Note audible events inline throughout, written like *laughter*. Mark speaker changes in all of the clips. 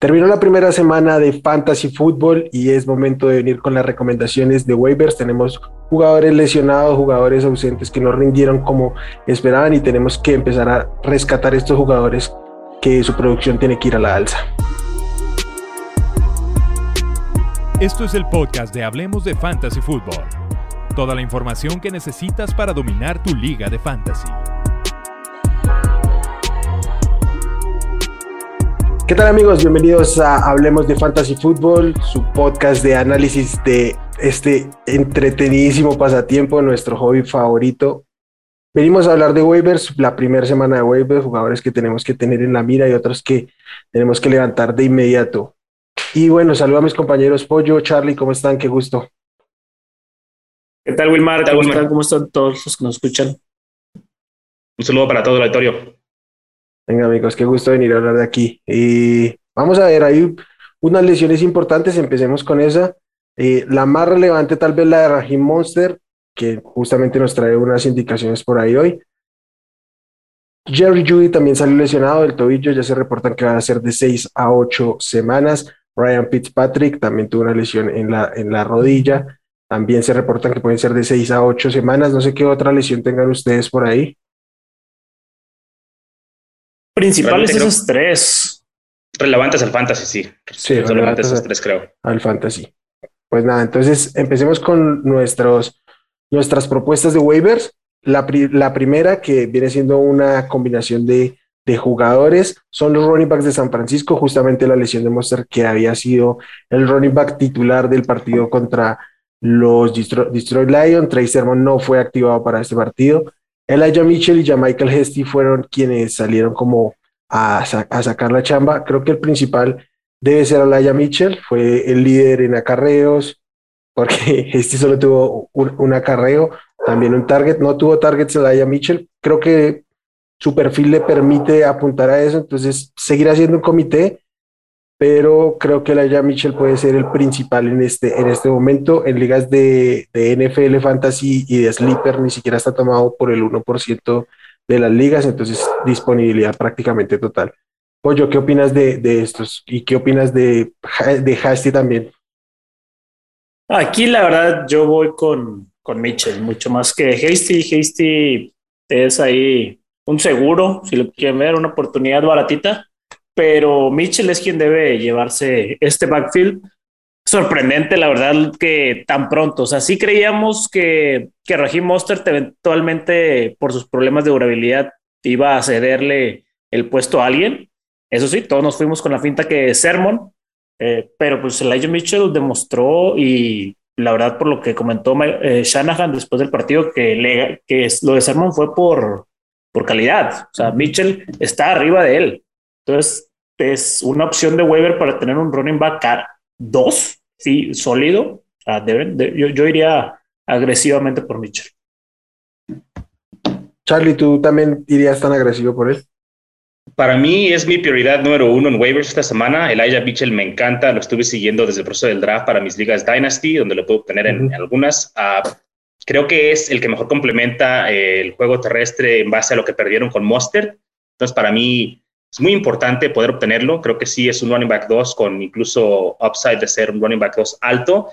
Speaker 1: Terminó la primera semana de Fantasy Football y es momento de venir con las recomendaciones de waivers. Tenemos jugadores lesionados, jugadores ausentes que no rindieron como esperaban y tenemos que empezar a rescatar estos jugadores que su producción tiene que ir a la alza.
Speaker 2: Esto es el podcast de Hablemos de Fantasy Football. Toda la información que necesitas para dominar tu liga de fantasy.
Speaker 1: ¿Qué tal amigos? Bienvenidos a Hablemos de Fantasy Football, su podcast de análisis de este entretenidísimo pasatiempo, nuestro hobby favorito. Venimos a hablar de waivers, la primera semana de waivers, jugadores que tenemos que tener en la mira y otros que tenemos que levantar de inmediato. Y bueno, saludo a mis compañeros Pollo, Charlie, ¿cómo están? Qué gusto.
Speaker 3: ¿Qué tal, Wilmar? ¿Cómo, Están? ¿Cómo están todos los que nos escuchan?
Speaker 4: Un saludo para todo el auditorio.
Speaker 1: Venga, amigos, qué gusto venir a hablar de aquí. Y vamos a ver, hay unas lesiones importantes, empecemos con esa. Eh, la más relevante tal vez la de Rahim Monster, que justamente nos trae unas indicaciones por ahí hoy. Jerry Judy también salió lesionado del tobillo, ya se reportan que van a ser de 6 a 8 semanas. Ryan Fitzpatrick también tuvo una lesión en la, en la rodilla, también se reportan que pueden ser de 6 a 8 semanas. No sé qué otra lesión tengan ustedes por ahí.
Speaker 3: Principales esos tres.
Speaker 4: Relevantes al fantasy, sí.
Speaker 1: Sí, relevantes esos tres, creo. Al fantasy. Pues nada, entonces empecemos con nuestros, nuestras propuestas de waivers. La, la primera, que viene siendo una combinación de, de, jugadores, son los running backs de San Francisco, justamente la lesión de Monster, que había sido el running back titular del partido contra los Detroit Lions. Trey Sermon no fue activado para este partido. Elijah Mitchell y Michael Hesty fueron quienes salieron como a, sacar la chamba. Creo que el principal debe ser Elijah Mitchell, fue el líder en acarreos, porque *laughs* Hesty solo tuvo un, acarreo, también un target, no tuvo targets Elijah Mitchell. Creo que su perfil le permite apuntar a eso, entonces seguir haciendo un comité pero creo que la Mitchell puede ser el principal en este, en este momento. En ligas de, de, NFL Fantasy y de Sleeper ni siquiera está tomado por el 1% de las ligas, entonces disponibilidad prácticamente total. Pollo, ¿qué opinas de, de estos? ¿Y qué opinas de, de Hasty también?
Speaker 3: Aquí la verdad yo voy con, con Mitchell, mucho más que Hasty. Hasty es ahí un seguro, si lo quieren ver, una oportunidad baratita pero Mitchell es quien debe llevarse este backfield. Sorprendente, la verdad, que tan pronto. O sea, sí creíamos que, que Raheem Mostert eventualmente, por sus problemas de durabilidad, iba a cederle el puesto a alguien. Eso sí, todos nos fuimos con la finta que Sermon, eh, pero pues Elijah Mitchell demostró y la verdad, por lo que comentó eh, Shanahan después del partido, que, le, que lo de Sermon fue por, por calidad. O sea, Mitchell está arriba de él. Entonces, es una opción de waiver para tener un running back dos, sí, sólido. deben, yo, yo, iría agresivamente por Mitchell.
Speaker 1: Charlie, ¿tú también irías tan agresivo por él?
Speaker 4: Para mí es mi prioridad número uno en waivers esta semana. Elijah Mitchell me encanta, lo estuve siguiendo desde el proceso del draft para mis ligas Dynasty, donde lo puedo obtener en, algunas. Ah, creo que es el que mejor complementa eh, el juego terrestre en base a lo que perdieron con Monster. Entonces, para mí, es muy importante poder obtenerlo. Creo que sí es un running back 2 con incluso upside de ser un running back 2 alto.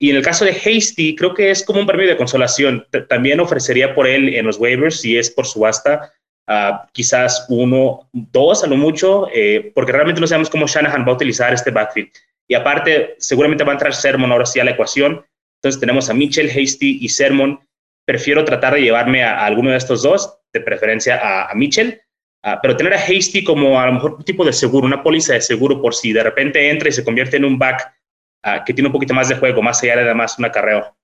Speaker 4: Y en el caso de Hasty, creo que es como un premio de consolación. También ofrecería por él en los waivers, si es por subasta, uh, quizás uno, dos a lo mucho, eh, porque realmente no sabemos cómo Shanahan va a utilizar este backfield. Y aparte, seguramente va a entrar Sermon ahora sí a la ecuación. Entonces tenemos a Mitchell, Hasty y Sermon. Prefiero tratar de llevarme a, alguno de estos dos, de preferencia a, a Mitchell Ah, pero tener a Hasty como a lo mejor un tipo de seguro, una póliza de seguro por si de repente entra y se convierte en un back ah, que tiene un poquito más de juego, más allá de nada más un acarreo.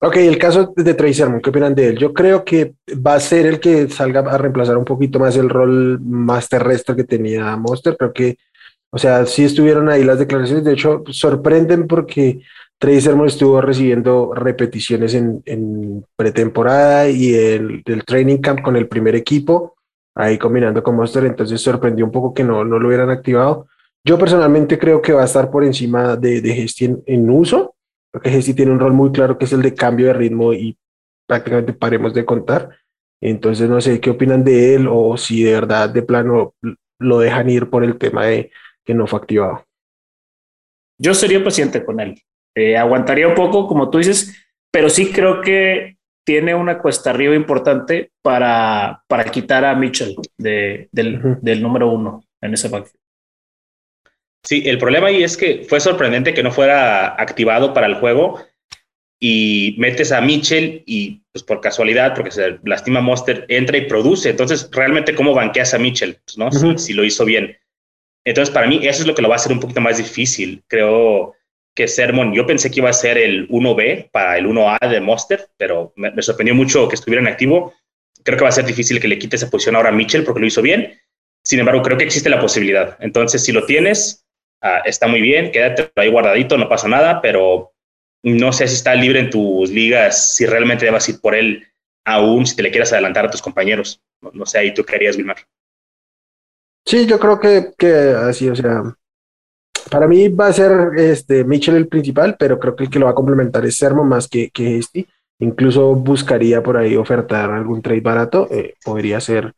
Speaker 1: Ok, el caso de Trey Sermon, ¿qué opinan de él? Yo creo que va a ser el que salga a reemplazar un poquito más el rol más terrestre que tenía Monster. Creo que, o sea, sí estuvieron ahí las declaraciones. De hecho, sorprenden porque Trey Sermon estuvo recibiendo repeticiones en, pretemporada y el, training camp con el primer equipo, ahí combinando con Monster, entonces sorprendió un poco que no, no lo hubieran activado. Yo personalmente creo que va a estar por encima de, de en, uso, porque Gesti tiene un rol muy claro que es el de cambio de ritmo y prácticamente paremos de contar. Entonces no sé qué opinan de él o si de verdad de plano lo dejan ir por el tema de que no fue activado.
Speaker 3: Yo sería paciente con él. Eh, aguantaría un poco, como tú dices, pero sí creo que tiene una cuesta arriba importante para, para quitar a Mitchell del, del, número uno en ese backfield.
Speaker 4: Sí, el problema ahí es que fue sorprendente que no fuera activado para el juego y metes a Mitchell y pues por casualidad, porque se lastima Monster, entra y produce. Entonces, realmente, ¿cómo banqueas a Mitchell? Pues, ¿no? si, lo hizo bien. Entonces, para mí, eso es lo que lo va a hacer un poquito más difícil. Creo que Sermon, yo pensé que iba a ser el 1B para el 1A de Monster, pero me, sorprendió mucho que estuviera en activo. Creo que va a ser difícil que le quite esa posición ahora a Mitchell porque lo hizo bien. Sin embargo, creo que existe la posibilidad. Entonces, si lo tienes, ah, está muy bien, quédate ahí guardadito, no pasa nada, pero no sé si está libre en tus ligas, si realmente debas ir por él aún, si te le quieras adelantar a tus compañeros. No, sé, ahí tú querías, Wilmar.
Speaker 1: Sí, yo creo que, que así, o sea, para mí va a ser este Mitchell el principal, pero creo que el que lo va a complementar es Sermo más que, que este. Incluso buscaría por ahí ofertar algún trade barato, eh, podría ser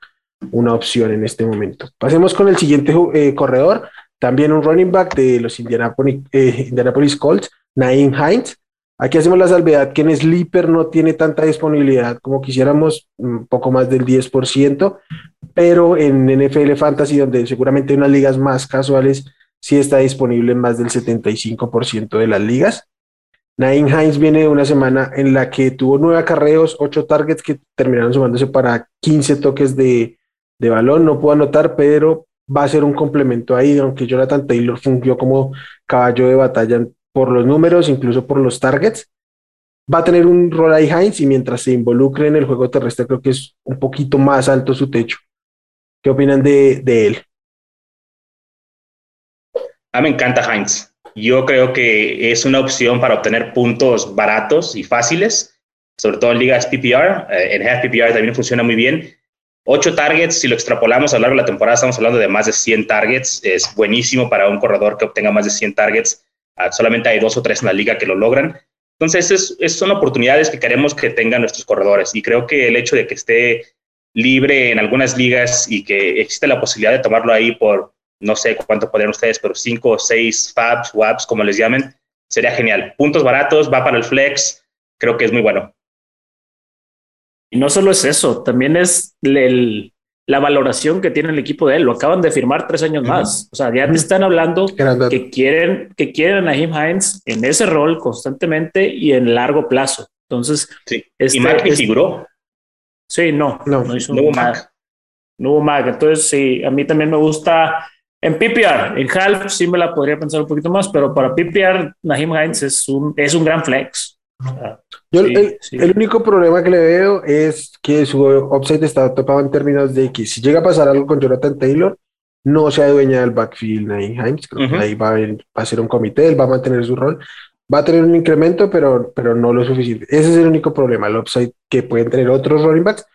Speaker 1: una opción en este momento. Pasemos con el siguiente eh, corredor, también un running back de los Indianapolis, eh, Indianapolis Colts, Naim Hines. Aquí hacemos la salvedad que en Sleeper no tiene tanta disponibilidad como quisiéramos, un poco más del 10%, pero en NFL Fantasy, donde seguramente hay unas ligas más casuales, sí está disponible en más del 75% de las ligas. Naim Hines viene de una semana en la que tuvo nueve acarreos, ocho targets que terminaron sumándose para 15 toques de, de balón. No puedo anotar, pero va a ser un complemento ahí, aunque Jonathan Taylor fungió como caballo de batalla por los números, incluso por los targets. Va a tener un rol ahí Heinz y mientras se involucre en el juego terrestre creo que es un poquito más alto su techo. ¿Qué opinan de, de él?
Speaker 4: A mí me encanta Heinz. Yo creo que es una opción para obtener puntos baratos y fáciles, sobre todo en ligas PPR. Eh, en half PPR también funciona muy bien. Ocho targets, si lo extrapolamos a lo largo de la temporada, estamos hablando de más de 100 targets. Es buenísimo para un corredor que obtenga más de 100 targets Ah, solamente hay dos o tres en la liga que lo logran. Entonces, es, son oportunidades que queremos que tengan nuestros corredores y creo que el hecho de que esté libre en algunas ligas y que existe la posibilidad de tomarlo ahí por, no sé cuánto podrían ustedes, pero cinco o seis fabs, WAPs, como les llamen, sería genial. Puntos baratos, va para el flex, creo que es muy bueno.
Speaker 3: Y no solo es eso, también es el, la valoración que tiene el equipo de él. Lo acaban de firmar tres años más. O sea, ya te están hablando que quieren, que quieren a Naheem Hines en ese rol constantemente y en largo plazo. Entonces,
Speaker 4: sí. Este, y Mac figuró.
Speaker 3: Sí, no, no, no, hizo no hubo Mac. No hubo Mac. Entonces, sí, a mí también me gusta en PPR. En Half sí me la podría pensar un poquito más, pero para PPR, Naheem Hines es un, es un gran flex.
Speaker 1: Yo el, único problema que le veo es que su upside está topado en términos de que si llega a pasar algo con Jonathan Taylor, no se adueña del backfield ahí, ahí va a, ser un comité, él va a mantener su rol, va a tener un incremento, pero, pero no lo suficiente. Ese es el único problema, el upside que pueden tener otros running backs,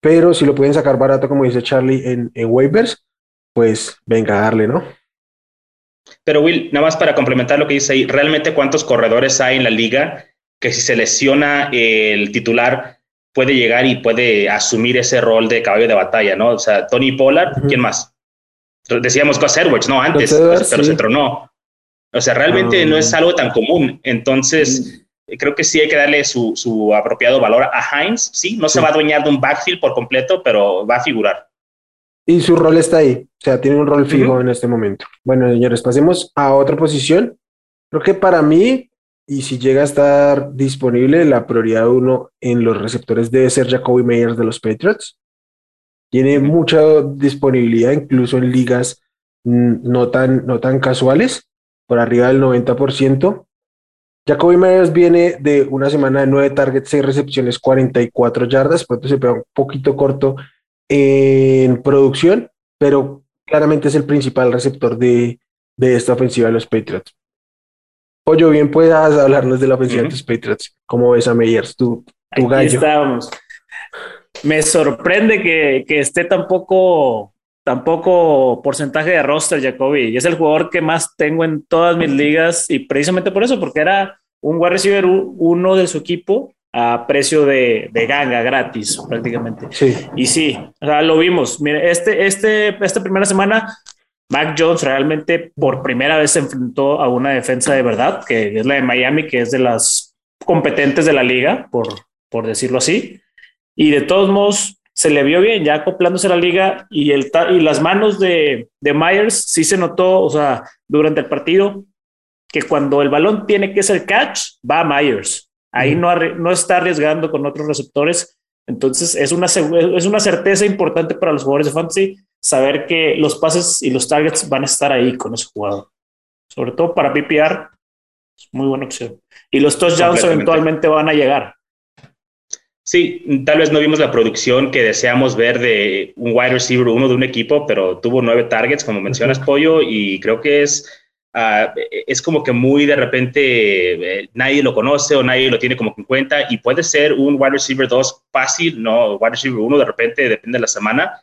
Speaker 1: pero si lo pueden sacar barato, como dice Charlie, en, en waivers, pues venga a darle, ¿no?
Speaker 4: Pero Will, nada más para complementar lo que dice ahí, ¿realmente cuántos corredores hay en la liga que si se lesiona el titular puede llegar y puede asumir ese rol de caballo de batalla, ¿no? O sea, Tony Pollard, ¿quién más? Decíamos Gus Edwards, ¿no? Antes, pero se tronó. O sea, realmente no es ah. algo tan común. Entonces, creo que sí hay que darle su, su apropiado valor a Heinz. Sí, no se va a adueñar de un backfield por completo, pero va a figurar.
Speaker 1: Y su rol está ahí, o sea, tiene un rol fijo en este momento. Bueno, señores, pasemos a otra posición. Creo que para mí y si llega a estar disponible, la prioridad uno en los receptores debe ser Jacoby Meyers de los Patriots. Tiene mucha disponibilidad, incluso en ligas no tan, no tan casuales, por arriba del 90%. Jacoby Meyers viene de una semana de nueve targets, seis recepciones, 44 yardas, pronto se pega un poquito corto en producción, pero claramente es el principal receptor de, de esta ofensiva de los Patriots. Pollo, bien puedas hablarnos de la ofensiva de tus Patriots. ¿Cómo ves a Meyers, tu, tu gallo?
Speaker 3: Estábamos. Me sorprende que, que esté tan poco, porcentaje de roster, Jacoby. Y es el jugador que más tengo en todas mis ligas y precisamente por eso, porque era un wide receiver uno de su equipo a precio de, de ganga gratis prácticamente.
Speaker 1: Sí.
Speaker 3: Y sí, o sea, lo vimos. Mire, este, este, esta primera semana, Mac Jones realmente por primera vez se enfrentó a una defensa de verdad, que es la de Miami, que es de las competentes de la liga, por, por decirlo así. Y de todos modos, se le vio bien, ya acoplándose a la liga y, el, y las manos de, de Myers sí se notó, o sea, durante el partido, que cuando el balón tiene que ser catch, va a Myers. Ahí no, no está arriesgando con otros receptores. Entonces es una, es una certeza importante para los jugadores de fantasy saber que los pases y los targets van a estar ahí con ese jugador. Sobre todo para PPR, es muy buena opción. Y los touchdowns eventualmente van a llegar.
Speaker 4: Sí, tal vez no vimos la producción que deseamos ver de un wide receiver uno de un equipo, pero tuvo nueve targets, como mencionas, Pollo, y creo que es Ah, es como que muy de repente eh, nadie lo conoce o nadie lo tiene como en cuenta y puede ser un wide receiver 2 fácil, no wide receiver 1 de repente, depende de la semana,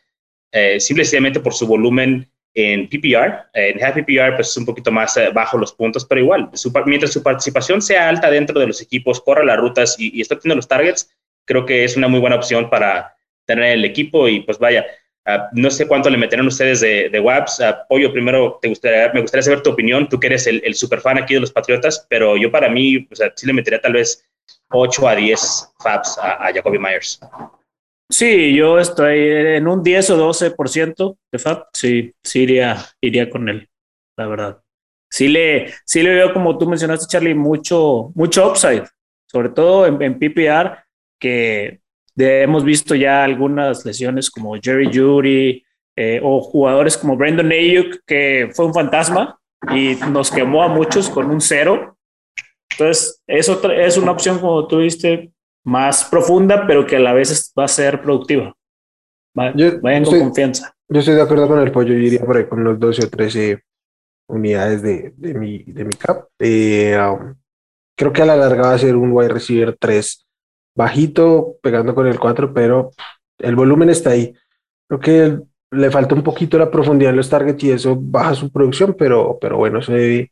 Speaker 4: eh, simplemente por su volumen en PPR. En half PPR pues es un poquito más eh, bajo los puntos, pero igual, mientras su participación sea alta dentro de los equipos, corra las rutas y, y está teniendo los targets, creo que es una muy buena opción para tener el equipo y pues vaya, Ah, no sé cuánto le meterán ustedes de, de WAPs. Uh, Pollo, primero te gustaría, me gustaría saber tu opinión. Tú que eres el, el super fan aquí de los Patriotas, pero yo para mí, o sea, sí le metería tal vez 8 a 10 FABs a, a Jacoby Myers.
Speaker 3: Sí, yo estoy en un 10 o 12% de FAB. Sí, sí iría, iría con él, la verdad. Sí le, sí le veo, como tú mencionaste, Charlie, mucho, mucho upside, sobre todo en, en PPR, que hemos visto ya algunas lesiones como Jerry Judy eh, o jugadores como Brandon Ayuk, que fue un fantasma y nos quemó a muchos con un cero. Entonces, es, otra, es una opción, como tú viste, más profunda, pero que a la vez va a ser productiva. vayan con confianza.
Speaker 1: Yo estoy de acuerdo con el pollo, yo iría por ahí con los 12 o 13 unidades de, de, mi, de mi cap. Eh, um, creo que a la larga va a ser un wide receiver 3 bajito, pegando con el 4, pero el volumen está ahí. Creo que le falta un poquito la profundidad en los targets y eso baja su producción, pero, pero bueno, se debe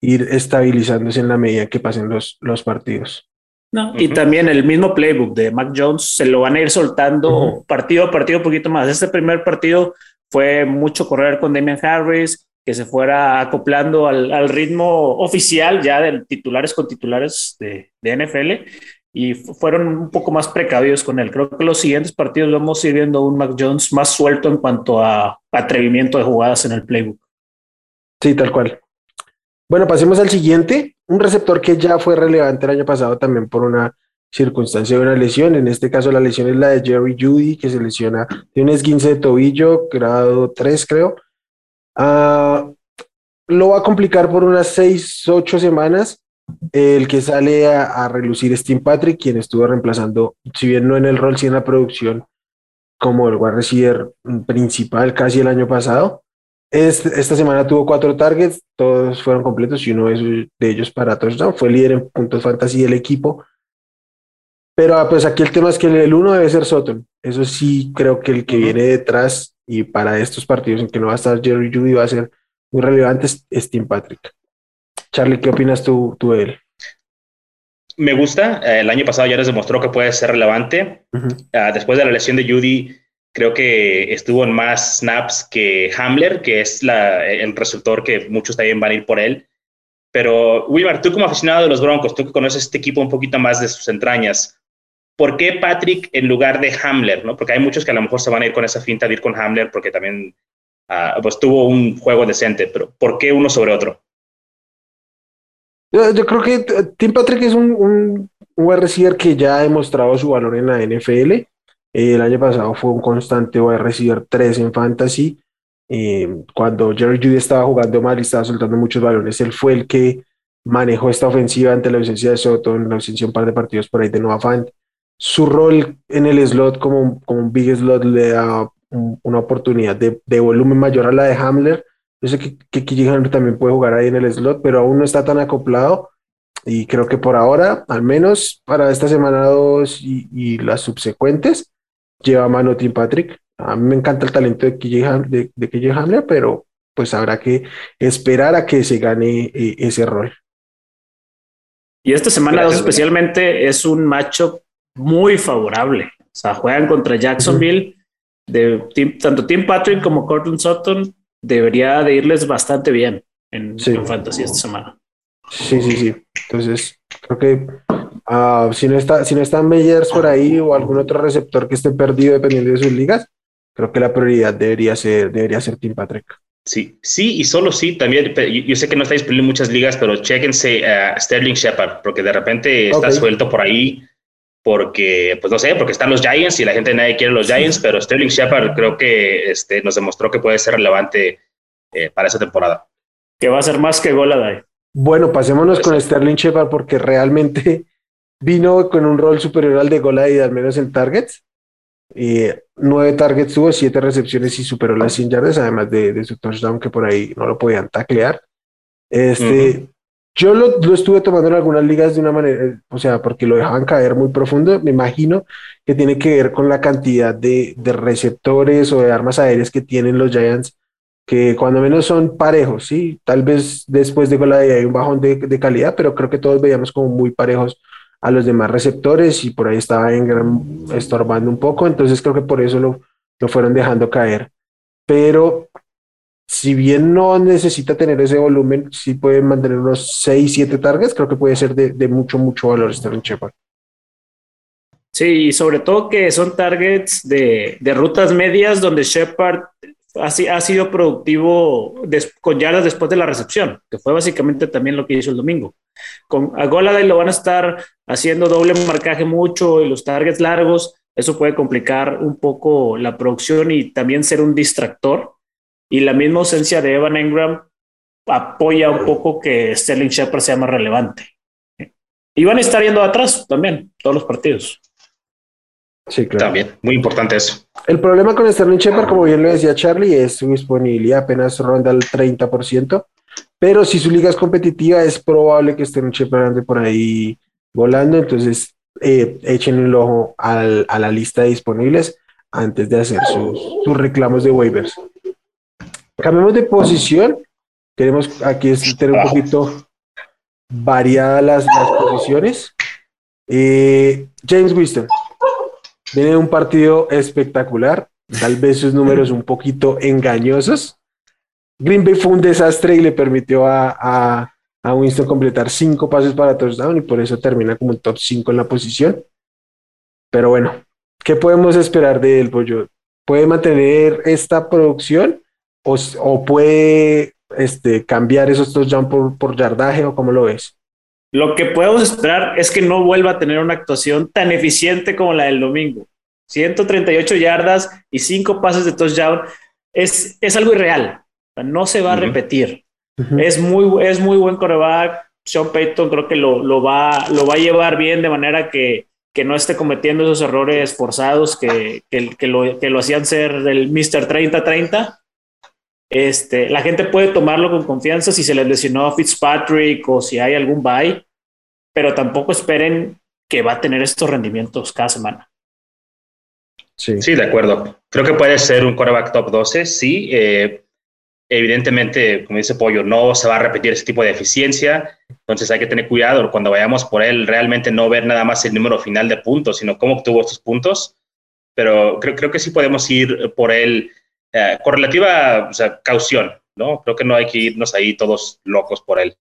Speaker 1: ir estabilizándose en la medida que pasen los, los partidos.
Speaker 3: No, Y también el mismo playbook de Mac Jones se lo van a ir soltando partido a partido un poquito más. Este primer partido fue mucho correr con Damian Harris, que se fuera acoplando al, al ritmo oficial ya de titulares con titulares de, de NFL y fueron un poco más precavidos con él. Creo que los siguientes partidos vamos a ir viendo un Mac Jones más suelto en cuanto a atrevimiento de jugadas en el playbook.
Speaker 1: Sí, tal cual. Bueno, pasemos al siguiente. Un receptor que ya fue relevante el año pasado también por una circunstancia de una lesión. En este caso, la lesión es la de Jerry Judy, que se lesiona de un esguince de tobillo, grado 3, creo. Ah, lo va a complicar por unas 6, 8 semanas el que sale a, relucir es Tim Patrick, quien estuvo reemplazando, si bien no en el rol, sí en la producción, como el wide receiver principal casi el año pasado. esta semana tuvo cuatro targets, todos fueron completos y uno de ellos para touchdown. Fue líder en puntos fantasy del equipo. Pero ah, pues aquí el tema es que el uno debe ser Sutton. Eso sí creo que el que viene detrás y para estos partidos en que no va a estar Jerry Judy va a ser muy relevante es Tim Patrick. Charlie, ¿qué opinas tú, tú de él?
Speaker 4: Me gusta. Eh, el año pasado ya les demostró que puede ser relevante. Ah, después de la lesión de Judy, creo que estuvo en más snaps que Hamler, que es la, el resultor que muchos también van a ir por él. Pero, Wilmar, tú como aficionado de los Broncos, tú que conoces este equipo un poquito más de sus entrañas, ¿por qué Patrick en lugar de Hamler? ¿no? Porque hay muchos que a lo mejor se van a ir con esa finta de ir con Hamler porque también ah, pues, tuvo un juego decente, pero ¿por qué uno sobre otro?
Speaker 1: Yo, creo que Tim Patrick es un, un, un receiver que ya ha demostrado su valor en la NFL. el año pasado fue un constante wide receiver 3 en fantasy. Eh, cuando Jerry Judy estaba jugando mal y estaba soltando muchos balones, él fue el que manejó esta ofensiva ante la ausencia de Soto, en la ausencia de un par de partidos por ahí de Noah Fant. Su rol en el slot como, como un big slot le da una oportunidad de, de, volumen mayor a la de Hamler yo sé que, que también puede jugar ahí en el slot, pero aún no está tan acoplado. Y creo que por ahora, al menos para esta semana 2 y, las subsecuentes, lleva mano Tim Patrick. A mí me encanta el talento de KJ, de, de Hamler, pero pues habrá que esperar a que se gane eh, ese rol.
Speaker 3: Y esta semana dos especialmente es un macho muy favorable. O sea, juegan contra Jacksonville. de tanto Tim Patrick como Cortland Sutton debería de irles bastante bien en, Fantasy esta semana.
Speaker 1: Sí, sí, sí. Entonces, creo que ah, si no está, si no están Meyers por ahí o algún otro receptor que esté perdido dependiendo de sus ligas, creo que la prioridad debería ser, debería ser Tim Patrick.
Speaker 4: Sí, sí, y solo sí, también, yo sé que no está disponible en muchas ligas, pero chéquense a Sterling Shepard, porque de repente está suelto por ahí, porque, pues no sé, porque están los Giants y la gente nadie quiere los Giants, pero Sterling Shepard creo que este, nos demostró que puede ser relevante eh, para esa temporada.
Speaker 3: Que va a ser más que Goladay.
Speaker 1: Bueno, pasémonos con Sterling Shepard porque realmente *laughs* vino con un rol superior al de Goladay, al menos en targets. Y nueve targets tuvo, siete recepciones y superó las 100 yardas, además de, su touchdown que por ahí no lo podían taclear. Este, Yo lo, estuve tomando en algunas ligas de una manera, o sea, porque lo dejaban caer muy profundo. Me imagino que tiene que ver con la cantidad de, receptores o de armas aéreas que tienen los Giants, que cuando menos son parejos, ¿sí? Tal vez después de Gola hay un bajón de, de calidad, pero creo que todos veíamos como muy parejos a los demás receptores y por ahí estaba Engram estorbando un poco, entonces creo que por eso lo, lo fueron dejando caer. Pero si bien no necesita tener ese volumen, sí puede mantener unos 6, 7 targets, creo que puede ser de, mucho, mucho valor Sterling Shepard.
Speaker 3: Sí, y sobre todo que son targets de, rutas medias donde Shepard ha, sido productivo con yardas después de la recepción, que fue básicamente también lo que hizo el domingo. Con a Goladay lo van a estar haciendo doble marcaje mucho y los targets largos, eso puede complicar un poco la producción y también ser un distractor. Y la misma ausencia de Evan Engram apoya un poco que Sterling Shepard sea más relevante. Y van a estar yendo atrás también, todos los partidos.
Speaker 4: Sí, claro. También, muy importante eso.
Speaker 1: El problema con Sterling Shepard, como bien lo decía Charlie, es su disponibilidad apenas ronda el 30%, pero si su liga es competitiva, es probable que Sterling Shepard ande por ahí volando, entonces eh, echen el ojo a la lista de disponibles antes de hacer sus, reclamos de waivers. Cambiemos de posición. Queremos aquí tener un poquito variadas las, posiciones. Eh, James Winston, Viene un partido espectacular, tal vez sus números un poquito engañosos. Green Bay fue un desastre y le permitió a, Winston completar cinco pases para touchdown y por eso termina como el top 5 en la posición. Pero bueno, ¿qué podemos esperar de él, Pollo? ¿Puede mantener esta producción o, puede este, cambiar esos touchdowns por, por yardaje o cómo lo ves?
Speaker 3: Lo que podemos esperar es que no vuelva a tener una actuación tan eficiente como la del domingo. 138 yardas y 5 pases de touchdown es, es algo irreal. No se va a repetir. es, muy, es muy buen coreback. Sean Payton creo que lo, lo, va, lo va a llevar bien de manera que, que no esté cometiendo esos errores forzados que, que, lo, que lo hacían ser el Mr. 30-30. Este, la gente puede tomarlo con confianza si se les lesionó a Fitzpatrick o si hay algún bye, pero tampoco esperen que va a tener estos rendimientos cada semana.
Speaker 4: Sí. sí, de acuerdo. Creo que puede ser un quarterback top 12, sí. Eh, evidentemente, como dice Pollo, no se va a repetir ese tipo de eficiencia, entonces hay que tener cuidado cuando vayamos por él, realmente no ver nada más el número final de puntos, sino cómo obtuvo estos puntos. Pero creo, creo que sí podemos ir por él eh, con relativa caución, ¿no? Creo que no hay que irnos ahí todos locos por él.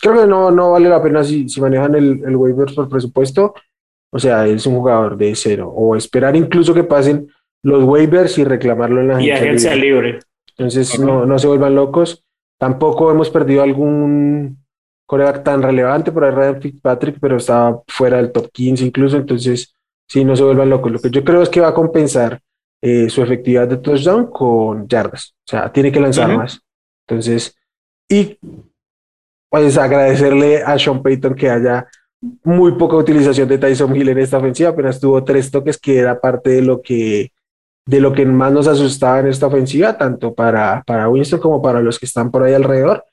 Speaker 1: Creo que no, no vale la pena si, si manejan el, el waiver por presupuesto. O sea, es un jugador de cero. O esperar incluso que pasen los waivers y reclamarlo en la
Speaker 3: y agencia libre.
Speaker 1: Entonces, no, no se vuelvan locos. Tampoco hemos perdido algún coreback tan relevante por ahí Ryan Fitzpatrick, pero está fuera del top 15 incluso. Entonces, sí, no se vuelvan locos. Lo que yo creo es que va a compensar eh, su efectividad de touchdown con yardas. O sea, tiene que lanzar más. Entonces, y pues agradecerle a Sean Payton que haya muy poca utilización de Tyson Hill en esta ofensiva, apenas tuvo tres toques que era parte de lo que de lo que más nos asustaba en esta ofensiva, tanto para, para Winston como para los que están por ahí alrededor.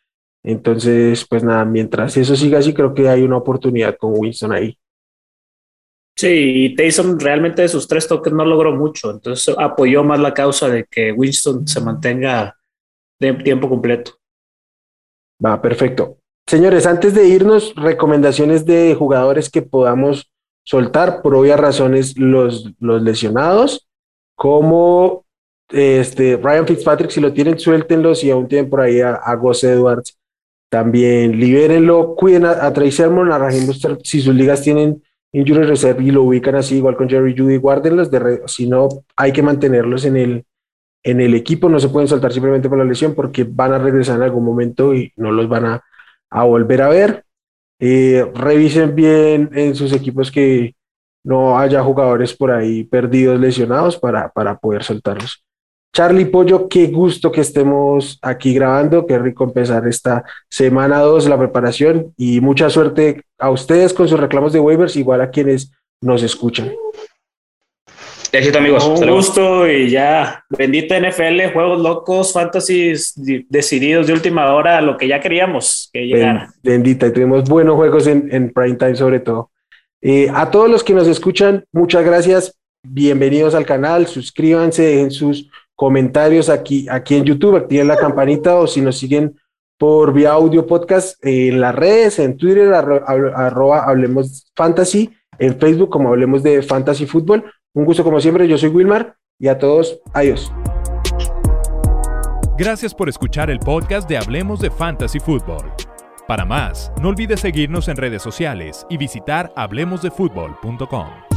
Speaker 1: Entonces, pues nada, mientras eso siga así, creo que hay una oportunidad con Winston ahí.
Speaker 3: Sí, y Tyson realmente de sus tres toques no logró mucho, entonces apoyó más la causa de que Winston se mantenga de tiempo completo.
Speaker 1: Va, perfecto. Señores, antes de irnos, recomendaciones de jugadores que podamos soltar por obvias razones los, los lesionados, como este, Ryan Fitzpatrick, si lo tienen, suéltenlo, si aún tienen por ahí a, a Edwards, también libérenlo, cuiden a, a Trey Sermon, a Raheem si sus ligas tienen injury reserve y lo ubican así, igual con Jerry Judy, guárdenlos, de si no, hay que mantenerlos en el, en el equipo, no se pueden soltar simplemente por la lesión porque van a regresar en algún momento y no los van a a volver a ver. Eh, revisen bien en sus equipos que no haya jugadores por ahí perdidos, lesionados para, para poder soltarlos. Charlie Pollo, qué gusto que estemos aquí grabando, qué rico empezar esta semana 2, la preparación y mucha suerte a ustedes con sus reclamos de waivers, igual a quienes nos escuchan.
Speaker 4: Éxito, amigos.
Speaker 3: Un gusto y ya. Bendita NFL, juegos locos, fantasies decididos de última hora, lo que ya queríamos que llegara.
Speaker 1: Bendita, y tuvimos buenos juegos en, en prime time, sobre todo. Eh, a todos los que nos escuchan, muchas gracias. Bienvenidos al canal. Suscríbanse, en sus comentarios aquí, aquí en YouTube, activen la campanita o si nos siguen por vía audio podcast en las redes, en Twitter, arroba Hablemos Fantasy, en Facebook como Hablemos de Fantasy Fútbol un gusto como siempre, yo soy Wilmar y a todos, adiós.
Speaker 2: Gracias por escuchar el podcast de Hablemos de Fantasy Football. Para más, no olvides seguirnos en redes sociales y visitar hablemosdefutbol.com.